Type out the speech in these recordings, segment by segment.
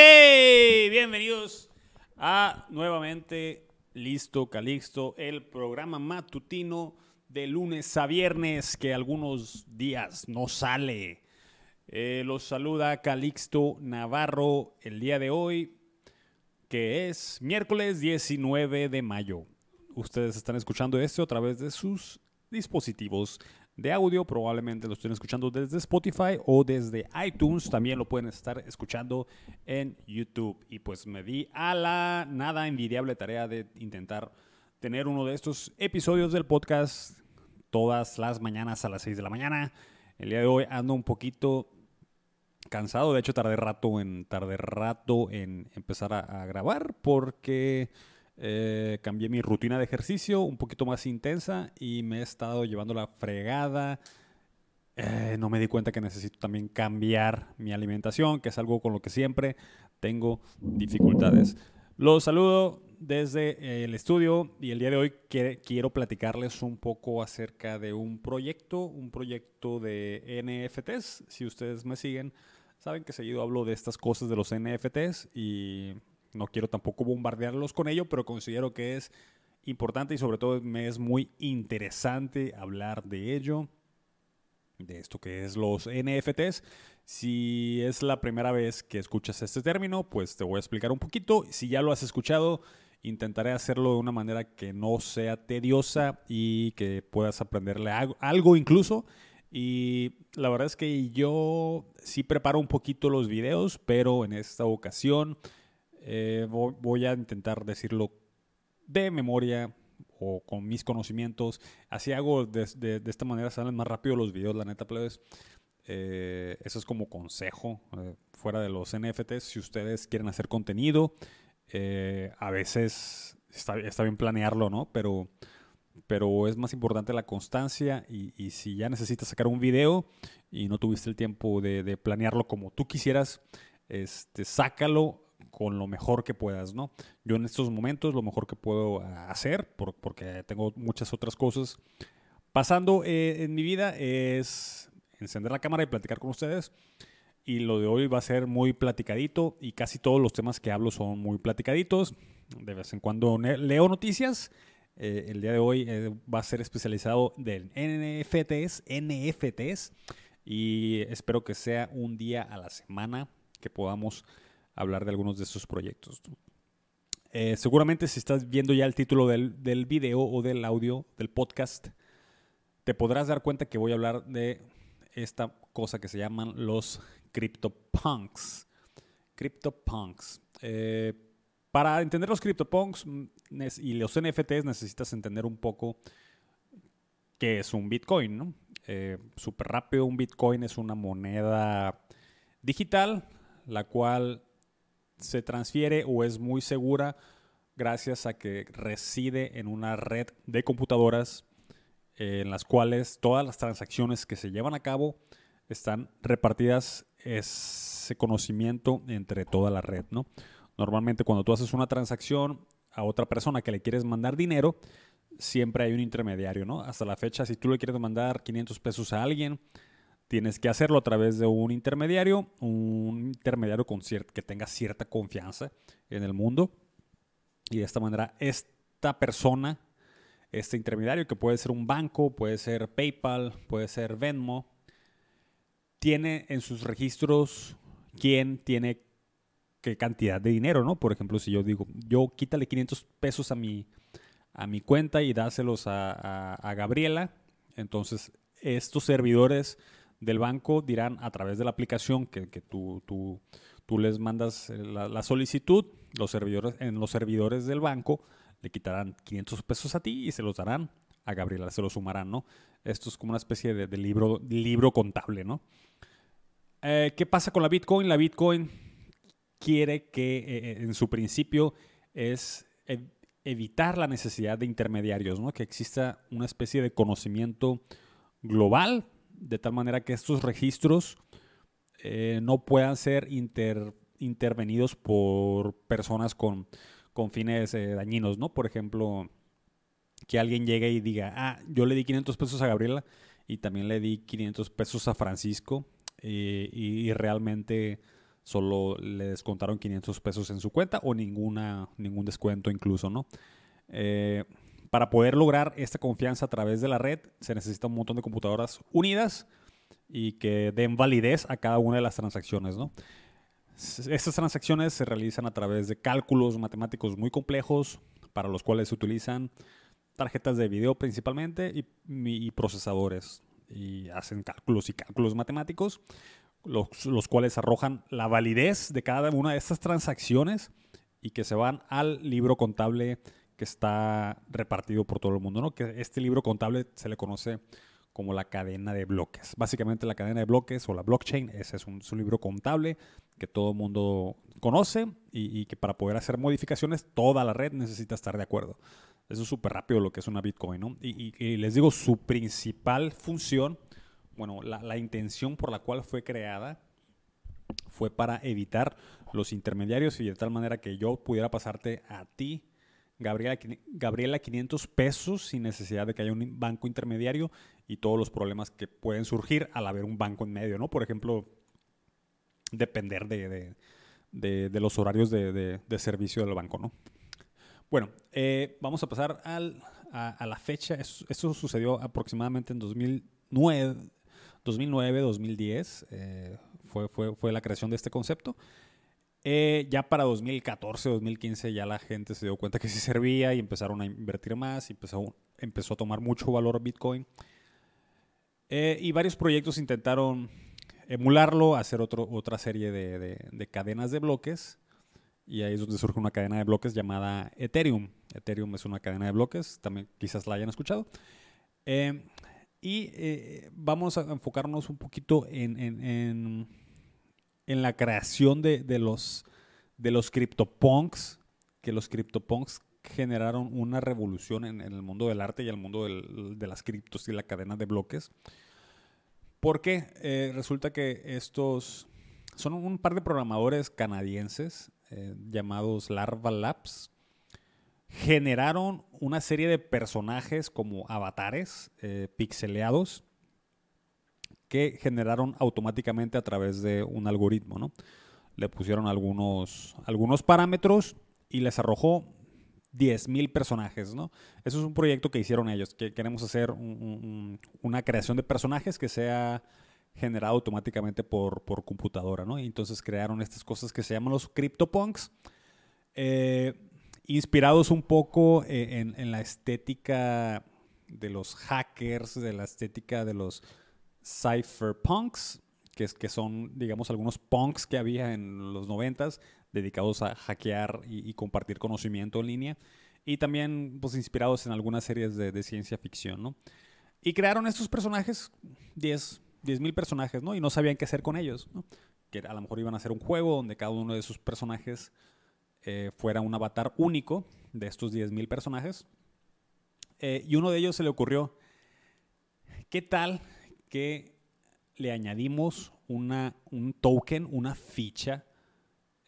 Hey, bienvenidos a nuevamente Listo Calixto, el programa matutino de lunes a viernes que algunos días no sale. Eh, los saluda Calixto Navarro el día de hoy, que es miércoles 19 de mayo. Ustedes están escuchando esto a través de sus dispositivos de audio. Probablemente lo estén escuchando desde Spotify o desde iTunes. También lo pueden estar escuchando en YouTube. Y pues me di a la nada envidiable tarea de intentar tener uno de estos episodios del podcast todas las mañanas a las 6 de la mañana. El día de hoy ando un poquito cansado. De hecho, tardé rato en, tardé rato en empezar a, a grabar porque eh, cambié mi rutina de ejercicio un poquito más intensa y me he estado llevando la fregada. Eh, no me di cuenta que necesito también cambiar mi alimentación, que es algo con lo que siempre tengo dificultades. Los saludo desde el estudio y el día de hoy quiero platicarles un poco acerca de un proyecto, un proyecto de NFTs. Si ustedes me siguen, saben que seguido hablo de estas cosas de los NFTs y no quiero tampoco bombardearlos con ello, pero considero que es importante y sobre todo me es muy interesante hablar de ello, de esto que es los NFTs. Si es la primera vez que escuchas este término, pues te voy a explicar un poquito. Si ya lo has escuchado, intentaré hacerlo de una manera que no sea tediosa y que puedas aprenderle algo incluso. Y la verdad es que yo sí preparo un poquito los videos, pero en esta ocasión eh, voy a intentar decirlo de memoria o con mis conocimientos. Así hago de, esta manera, salen más rápido los videos, la neta, plebes. Eh, eso es como consejo, eh, fuera de los NFTs, si ustedes quieren hacer contenido, a veces está, bien planearlo, ¿no? Pero, pero es más importante la constancia y, si ya necesitas sacar un video y no tuviste el tiempo de, de planearlo como tú quisieras, este, sácalo con lo mejor que puedas, ¿no? Yo en estos momentos lo mejor que puedo hacer, porque tengo muchas otras cosas pasando eh, en mi vida, es encender la cámara y platicar con ustedes. Y lo de hoy va a ser muy platicadito y casi todos los temas que hablo son muy platicaditos. De vez en cuando leo noticias. Eh, el día de hoy eh, va a ser especializado en NFTs, NFTs. Y espero que sea un día a la semana que podamos hablar de algunos de sus proyectos. Eh, seguramente si estás viendo ya el título del, del video o del audio del podcast, te podrás dar cuenta que voy a hablar de esta cosa que se llaman los CryptoPunks. CryptoPunks. Eh, para entender los CryptoPunks mm, y los NFTs necesitas entender un poco qué es un Bitcoin. ¿no? Eh, Súper rápido, un Bitcoin es una moneda digital, la cual se transfiere o es muy segura gracias a que reside en una red de computadoras eh, en las cuales todas las transacciones que se llevan a cabo están repartidas ese conocimiento entre toda la red, ¿no? Normalmente cuando tú haces una transacción a otra persona que le quieres mandar dinero, siempre hay un intermediario, ¿no? Hasta la fecha, si tú le quieres mandar 500 pesos a alguien, tienes que hacerlo a través de un intermediario, un intermediario con que tenga cierta confianza en el mundo. Y de esta manera, esta persona, este intermediario, que puede ser un banco, puede ser PayPal, puede ser Venmo, tiene en sus registros quién tiene qué cantidad de dinero, ¿no? Por ejemplo, si yo digo, yo quítale 500 pesos a mi, a mi cuenta y dáselos a, a Gabriela, entonces estos servidores del banco dirán a través de la aplicación que, tú, tú, tú, les mandas eh, la, solicitud, los servidores, en los servidores del banco le quitarán 500 pesos a ti y se los darán a Gabriela, se los sumarán, ¿no? Esto es como una especie de, libro, libro contable, ¿no? Eh, ¿Qué pasa con la Bitcoin? La Bitcoin quiere que eh, en su principio es evitar la necesidad de intermediarios, ¿no? Que exista una especie de conocimiento global de tal manera que estos registros eh, no puedan ser intervenidos por personas con, fines eh, dañinos, ¿no? Por ejemplo, que alguien llegue y diga, ah, yo le di 500 pesos a Gabriela y también le di 500 pesos a Francisco eh, y, realmente solo le descontaron 500 pesos en su cuenta o ninguna, ningún descuento incluso, ¿no? Eh, para poder lograr esta confianza a través de la red se necesita un montón de computadoras unidas y que den validez a cada una de las transacciones, ¿no? Estas transacciones se realizan a través de cálculos matemáticos muy complejos para los cuales se utilizan tarjetas de video principalmente y, procesadores y hacen cálculos y cálculos matemáticos, los, los, cuales arrojan la validez de cada una de estas transacciones y que se van al libro contable que está repartido por todo el mundo, ¿no? Que este libro contable se le conoce como la cadena de bloques. Básicamente la cadena de bloques o la blockchain, ese es un, libro contable que todo el mundo conoce y, que para poder hacer modificaciones toda la red necesita estar de acuerdo. Eso es súper rápido lo que es una Bitcoin, ¿no? Y, les digo, su principal función, bueno, la, la intención por la cual fue creada fue para evitar los intermediarios y de tal manera que yo pudiera pasarte a ti Gabriela, Gabriela 500 pesos sin necesidad de que haya un banco intermediario y todos los problemas que pueden surgir al haber un banco en medio, ¿no? Por ejemplo, depender de, los horarios de, servicio del banco, ¿no? Bueno, eh, vamos a pasar al, a, la fecha. Esto, sucedió aproximadamente en 2009, 2009 2010. fue, fue, fue la creación de este concepto. Eh, ya para 2014, 2015 ya la gente se dio cuenta que sí servía y empezaron a invertir más y empezó, empezó a tomar mucho valor Bitcoin. Eh, y varios proyectos intentaron emularlo, hacer otro, otra serie de, cadenas de bloques. Y ahí es donde surge una cadena de bloques llamada Ethereum. Ethereum es una cadena de bloques, también quizás la hayan escuchado. Eh, y vamos a enfocarnos un poquito en en la creación de, los, de los CryptoPunks, que los CryptoPunks generaron una revolución en, el mundo del arte y el mundo de las criptos y la cadena de bloques. Porque eh, resulta que estos son un par de programadores canadienses eh, llamados Larva Labs. Generaron una serie de personajes como avatares eh, pixeleados que generaron automáticamente a través de un algoritmo, ¿no? Le pusieron algunos, algunos parámetros y les arrojó 10.000 personajes, ¿no? Eso es un proyecto que hicieron ellos, que queremos hacer una creación de personajes que sea generado automáticamente por, computadora, ¿no? Y entonces crearon estas cosas que se llaman los CryptoPunks, eh, inspirados un poco eh, en la estética de los hackers, de la estética de los cypherpunks, que, es, que son, digamos, algunos punks que había en los noventas dedicados a hackear y, compartir conocimiento en línea. Y también, pues, inspirados en algunas series de, ciencia ficción, ¿no? Y crearon estos personajes, 10 mil personajes, ¿no? Y no sabían qué hacer con ellos. Que a lo mejor iban a hacer un juego donde cada uno de sus personajes eh, fuera un avatar único de estos 10.000 personajes. Eh, y uno de ellos se le ocurrió, ¿qué tal que le añadimos una, un token, una ficha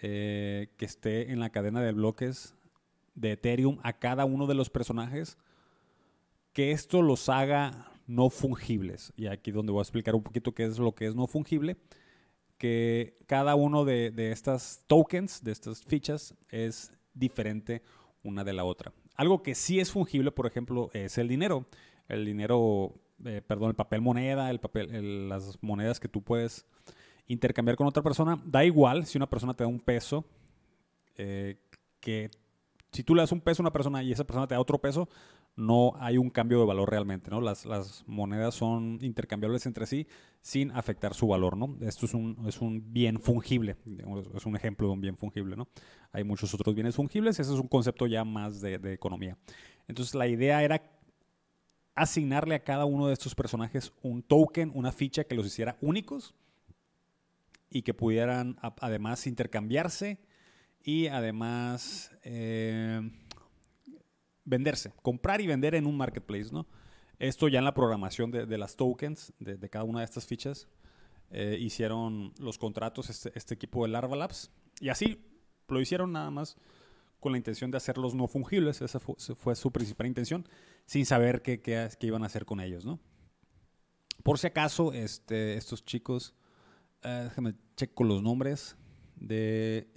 eh, que esté en la cadena de bloques de Ethereum a cada uno de los personajes, que esto los haga no fungibles. Y aquí donde voy a explicar un poquito qué es lo que es no fungible, que cada uno de, de estas tokens, de estas fichas, es diferente una de la otra. Algo que sí es fungible, por ejemplo, es el dinero. El dinero eh, perdón, el papel moneda, el papel, las monedas que tú puedes intercambiar con otra persona, da igual si una persona te da un peso, eh, que si tú le das un peso a una persona y esa persona te da otro peso, no hay un cambio de valor realmente, ¿no? Las, las monedas son intercambiables entre sí sin afectar su valor, ¿no? Esto es un, es un bien fungible, es un ejemplo de un bien fungible, ¿no? Hay muchos otros bienes fungibles, ese es un concepto ya más de, de economía. Entonces la idea era asignarle a cada uno de estos personajes un token, una ficha que los hiciera únicos y que pudieran además intercambiarse y además eh, venderse, comprar y vender en un marketplace, ¿no? Esto ya en la programación de, las tokens, de, cada una de estas fichas, eh, hicieron los contratos este, este, equipo de Larva Labs y así lo hicieron nada más con la intención de hacerlos no fungibles, esa fue, su principal intención, sin saber qué, qué, iban a hacer con ellos, ¿no? Por si acaso, este, estos chicos, eh, déjame checo los nombres, de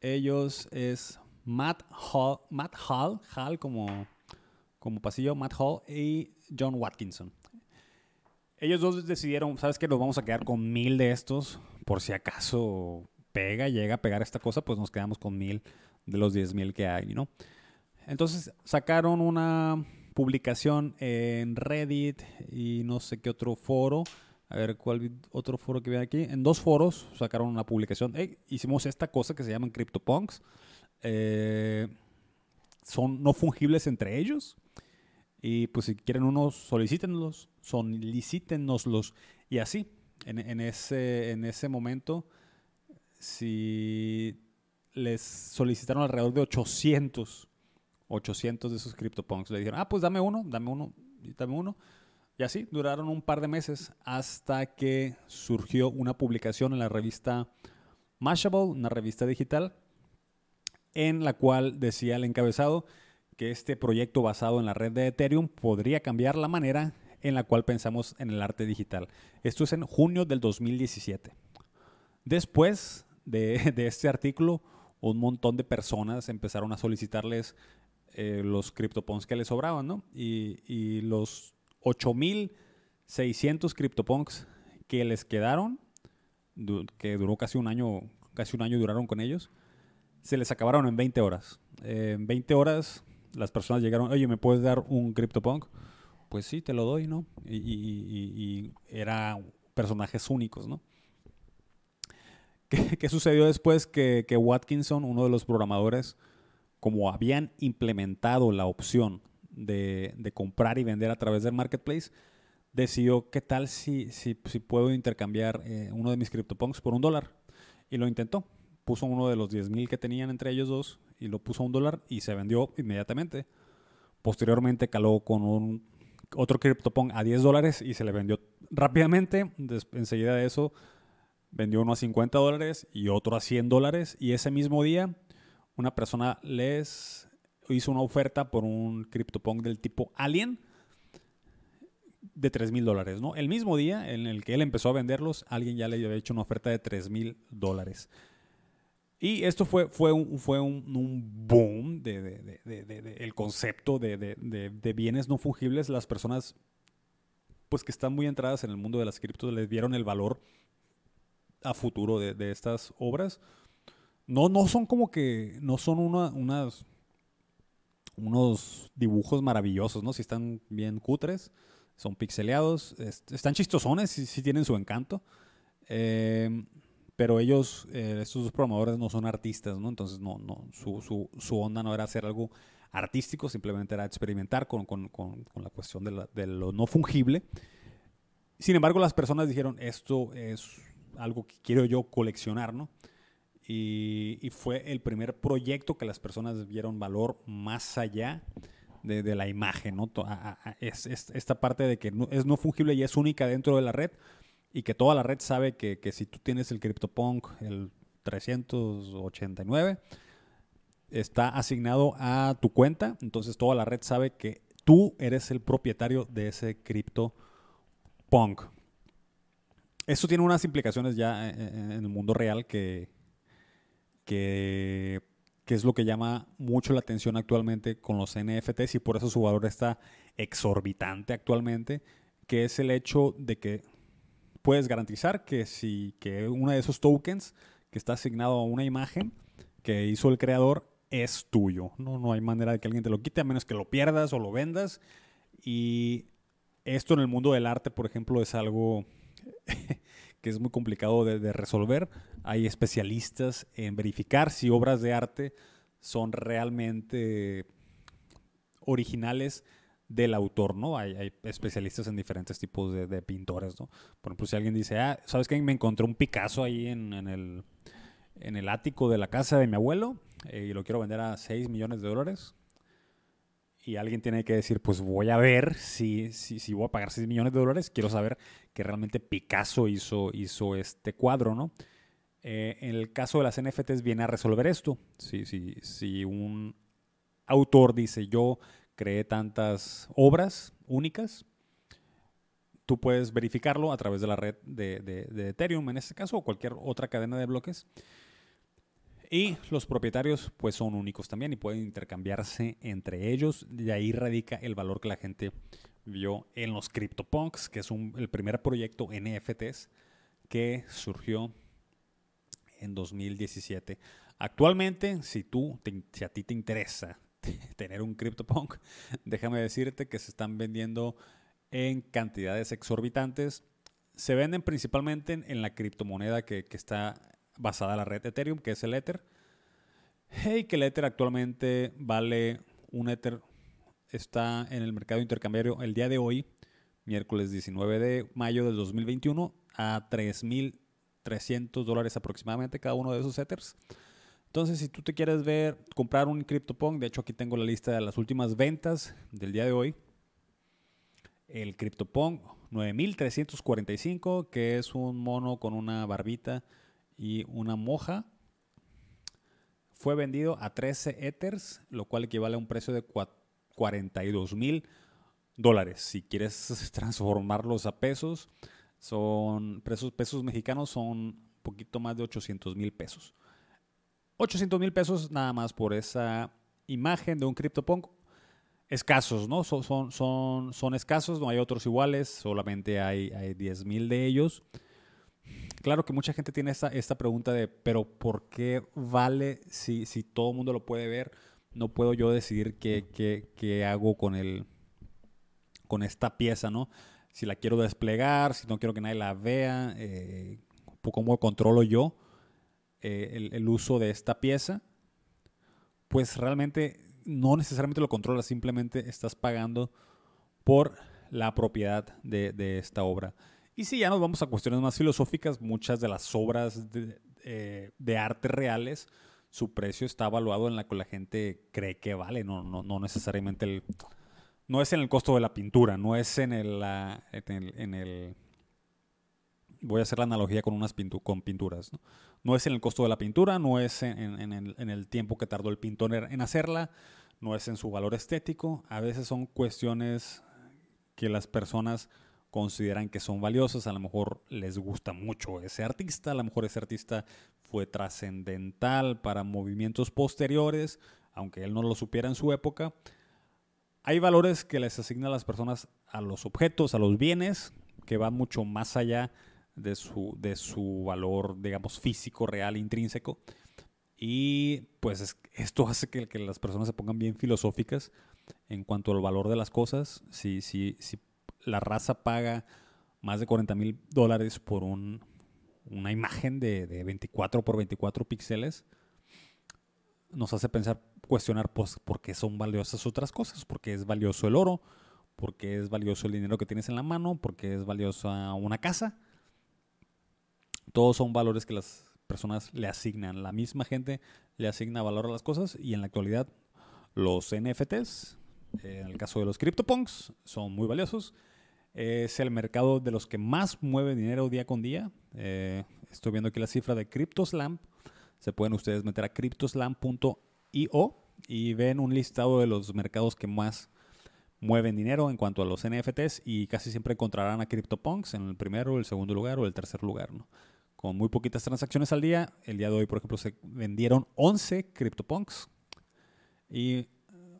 ellos es Matt Hall, Matt Hall, Hall como, como pasillo, Matt Hall y John Watkinson. Ellos dos decidieron, ¿sabes qué? Nos vamos a quedar con mil de estos, por si acaso pega, llega a pegar esta cosa, pues nos quedamos con mil de los diez mil que hay, ¿no? Entonces sacaron una publicación en Reddit y no sé qué otro foro. A ver, ¿cuál otro foro que ve aquí? En dos foros sacaron una publicación. hicimos esta cosa que se llaman CryptoPunks. Eh, son no fungibles entre ellos. Y pues si quieren unos, solicítenlos, solicítenoslos. Y así, en, ese, en ese momento, si les solicitaron alrededor de 800, 800 de esos CryptoPunks, le dijeron, ah, pues dame uno, dame uno, dame uno. Y así duraron un par de meses hasta que surgió una publicación en la revista Mashable, una revista digital, en la cual decía el encabezado que este proyecto basado en la red de Ethereum podría cambiar la manera en la cual pensamos en el arte digital. Esto es en junio del 2017. Después de, este artículo, un montón de personas empezaron a solicitarles eh, los CryptoPunks que les sobraban, ¿no? Y, y los 8.600 CryptoPunks que les quedaron, que duró casi un año, casi un año duraron con ellos, se les acabaron en 20 horas. en 20 horas las personas llegaron, oye, ¿me puedes dar un CryptoPunk? Pues sí, te lo doy, ¿no? Y, y, eran personajes únicos, ¿no? ¿Qué, sucedió después? Que, que, Watkinson, uno de los programadores, como habían implementado la opción de, de, comprar y vender a través del marketplace, decidió, ¿qué tal si, si, si puedo intercambiar eh, uno de mis CryptoPunks por un dólar? Y lo intentó puso uno de los 10.000 que tenían entre ellos dos y lo puso a un dólar y se vendió inmediatamente. Posteriormente caló con un otro CryptoPunk a 10 dólares y se le vendió rápidamente. enseguida de eso vendió uno a 50 dólares y otro a 100 dólares. Y ese mismo día una persona les hizo una oferta por un CryptoPunk del tipo Alien de 3 mil dólares. ¿no? El mismo día en el que él empezó a venderlos, alguien ya le había hecho una oferta de 3 mil dólares. Y esto fue, fue, un, fue un, boom de, el concepto de, bienes no fungibles. Las personas pues que están muy entradas en el mundo de las criptos les dieron el valor a futuro de, estas obras. No, no son como que, no son una, unas, unos dibujos maravillosos, ¿no? Si están bien cutres, son pixeleados, están chistosones, si, si tienen su encanto. Eh, pero ellos, eh, estos dos programadores no son artistas, ¿no? Entonces no, no, su, su, su, onda no era hacer algo artístico, simplemente era experimentar con, con, con, la cuestión de, de, lo no fungible. Sin embargo, las personas dijeron, esto es algo que quiero yo coleccionar, ¿no? Y, fue el primer proyecto que las personas vieron valor más allá de, la imagen, ¿no? es, esta parte de que es no fungible y es única dentro de la red, y que toda la red sabe que, si tú tienes el CryptoPunk, el 389, está asignado a tu cuenta, entonces toda la red sabe que tú eres el propietario de ese CryptoPunk. Esto tiene unas implicaciones ya en el mundo real que, que, que, es lo que llama mucho la atención actualmente con los NFTs y por eso su valor está exorbitante actualmente, que es el hecho de que puedes garantizar que si que uno de esos tokens que está asignado a una imagen que hizo el creador es tuyo. No, no hay manera de que alguien te lo quite a menos que lo pierdas o lo vendas. Y esto en el mundo del arte, por ejemplo, es algo que es muy complicado de, resolver. Hay especialistas en verificar si obras de arte son realmente originales del autor, ¿no? Hay, especialistas en diferentes tipos de, pintores, ¿no? Por ejemplo, si alguien dice, ah, ¿sabes qué? Me encontré un Picasso ahí en, el, en el ático de la casa de mi abuelo eh, y lo quiero vender a 6 millones de dólares. Y alguien tiene que decir, pues voy a ver si, si, voy a pagar 6 millones de dólares. Quiero saber que realmente Picasso hizo, hizo este cuadro, ¿no? Eh, en el caso de las NFTs viene a resolver esto. Si, si, si un autor dice, yo creé tantas obras únicas, tú puedes verificarlo a través de la red de, de Ethereum en este caso o cualquier otra cadena de bloques. Y los propietarios pues son únicos también y pueden intercambiarse entre ellos. Y ahí radica el valor que la gente vio en los CryptoPunks, que es el primer proyecto NFTs que surgió en 2017. Actualmente, si tú, si a ti te interesa tener un CryptoPunk, déjame decirte que se están vendiendo en cantidades exorbitantes. Se venden principalmente en, la criptomoneda que, está basada en la red Ethereum, que es el Ether. Hey, que el Ether actualmente vale un Ether, está en el mercado intercambiario el día de hoy, miércoles 19 de mayo del 2021, a 3.300 dólares aproximadamente cada uno de esos Ethers. Entonces, si tú te quieres ver, comprar un CryptoPunk, de hecho aquí tengo la lista de las últimas ventas del día de hoy. El CryptoPunk 9345, que es un mono con una barbita y una moja. Fue vendido a 13 Ethers, lo cual equivale a un precio de 42 mil dólares. Si quieres transformarlos a pesos, son pesos, mexicanos son un poquito más de 800 mil pesos. 800 mil pesos nada más por esa imagen de un CryptoPunk. Escasos, ¿no? Son, son, son, son escasos, no hay otros iguales, solamente hay, hay 10 mil de ellos. Claro que mucha gente tiene esta, esta pregunta de, pero ¿por qué vale si, si todo el mundo lo puede ver? No puedo yo decidir qué, qué, qué hago con, el, con esta pieza, ¿no? Si la quiero desplegar, si no quiero que nadie la vea, eh, cómo controlo yo eh, el, el uso de esta pieza. Pues realmente no necesariamente lo controlas, simplemente estás pagando por la propiedad de, de esta obra. Y si ya nos vamos a cuestiones más filosóficas, muchas de las obras eh, de, arte reales, su precio está evaluado en la que la gente cree que vale, no, no, no necesariamente el... No es en el costo de la pintura, no es en el, en el, voy a hacer la analogía con unas con pinturas. ¿no? ¿no? es en el costo de la pintura, no es en, en, en, el, tiempo que tardó el pintor en hacerla, no es en su valor estético. A veces son cuestiones que las personas consideran que son valiosos, a lo mejor les gusta mucho ese artista, a lo mejor ese artista fue trascendental para movimientos posteriores, aunque él no lo supiera en su época. Hay valores que les asignan las personas a los objetos, a los bienes, que van mucho más allá de su, de su valor, digamos, físico, real, intrínseco. Y pues esto hace que, que, las personas se pongan bien filosóficas en cuanto al valor de las cosas. Si, si, si la raza paga más de 40 mil dólares por un, una imagen de, de, 24 por 24 píxeles, nos hace pensar, cuestionar pues, por qué son valiosas otras cosas, por qué es valioso el oro, por qué es valioso el dinero que tienes en la mano, por qué es valiosa una casa. Todos son valores que las personas le asignan. La misma gente le asigna valor a las cosas y en la actualidad los NFTs, en el caso de los CryptoPunks, son muy valiosos es el mercado de los que más mueve dinero día con día. Eh, estoy viendo aquí la cifra de CryptoSlam. Se pueden ustedes meter a cryptoslam.io y ven un listado de los mercados que más mueven dinero en cuanto a los NFTs y casi siempre encontrarán a CryptoPunks en el primero, el segundo lugar o el tercer lugar. Con muy poquitas transacciones al día. El día de hoy, por ejemplo, se vendieron 11 CryptoPunks y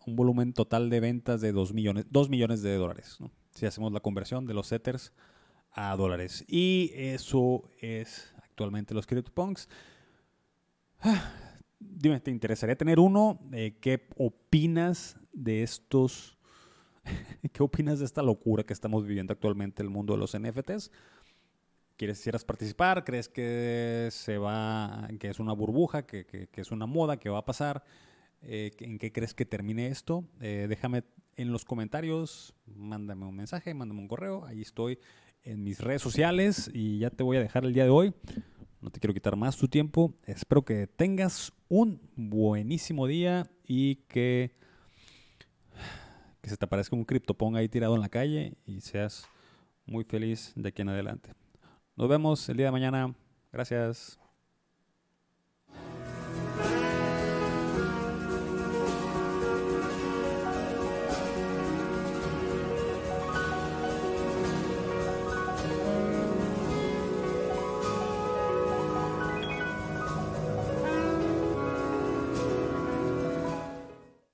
un volumen total de ventas de 2 millones, 2 millones de dólares. ¿no? Si hacemos la conversión de los Ethers a dólares. Y eso es actualmente los CryptoPunks. dime, ¿te interesaría tener uno? Eh, ¿Qué opinas de estos? ¿Qué opinas de esta locura que estamos viviendo actualmente en el mundo de los NFTs? ¿Quieres, quisieras participar? ¿Crees que se va, que es una burbuja, que, que, que es una moda, que va a pasar? Eh, ¿En qué crees que termine esto? Eh, déjame en los comentarios, mándame un mensaje, mándame un correo. Ahí estoy en mis redes sociales y ya te voy a dejar el día de hoy. No te quiero quitar más tu tiempo. Espero que tengas un buenísimo día y que, que se te aparezca un criptopong ahí tirado en la calle y seas muy feliz de aquí en adelante. Nos vemos el día de mañana. Gracias.